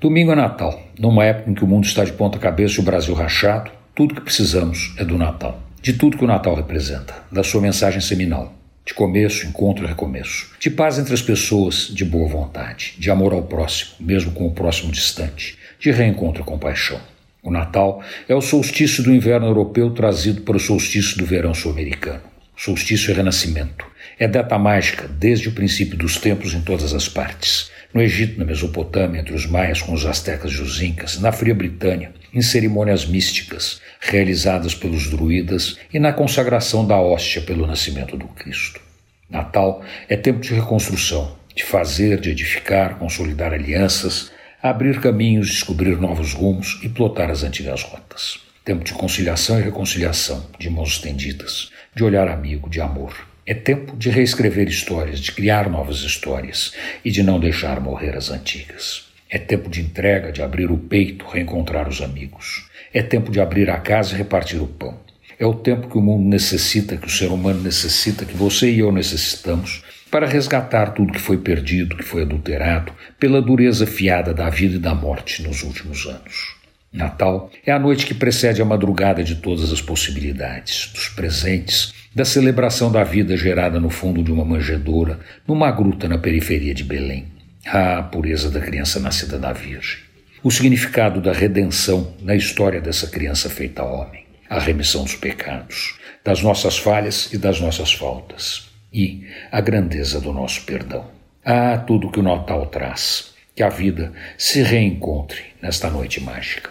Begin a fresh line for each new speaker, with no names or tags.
Domingo é Natal. Numa época em que o mundo está de ponta cabeça e o Brasil rachado, tudo que precisamos é do Natal. De tudo que o Natal representa, da sua mensagem seminal. De começo, encontro e recomeço. De paz entre as pessoas, de boa vontade. De amor ao próximo, mesmo com o próximo distante. De reencontro e compaixão. O Natal é o solstício do inverno europeu trazido para o solstício do verão sul-americano. Solstício é renascimento. É data mágica desde o princípio dos tempos em todas as partes no Egito, na Mesopotâmia, entre os maias com os astecas e os incas, na Fria Britânia, em cerimônias místicas realizadas pelos druidas e na consagração da hóstia pelo nascimento do Cristo. Natal é tempo de reconstrução, de fazer, de edificar, consolidar alianças, abrir caminhos, descobrir novos rumos e plotar as antigas rotas. Tempo de conciliação e reconciliação, de mãos estendidas, de olhar amigo, de amor. É tempo de reescrever histórias, de criar novas histórias e de não deixar morrer as antigas. É tempo de entrega, de abrir o peito, reencontrar os amigos. É tempo de abrir a casa e repartir o pão. É o tempo que o mundo necessita, que o ser humano necessita, que você e eu necessitamos para resgatar tudo que foi perdido, que foi adulterado pela dureza fiada da vida e da morte nos últimos anos. Natal é a noite que precede a madrugada de todas as possibilidades, dos presentes, da celebração da vida gerada no fundo de uma manjedoura, numa gruta na periferia de Belém. Ah, a pureza da criança nascida da Virgem. O significado da redenção na história dessa criança feita homem. A remissão dos pecados, das nossas falhas e das nossas faltas. E a grandeza do nosso perdão. Ah, tudo que o Natal traz. Que a vida se reencontre nesta noite mágica.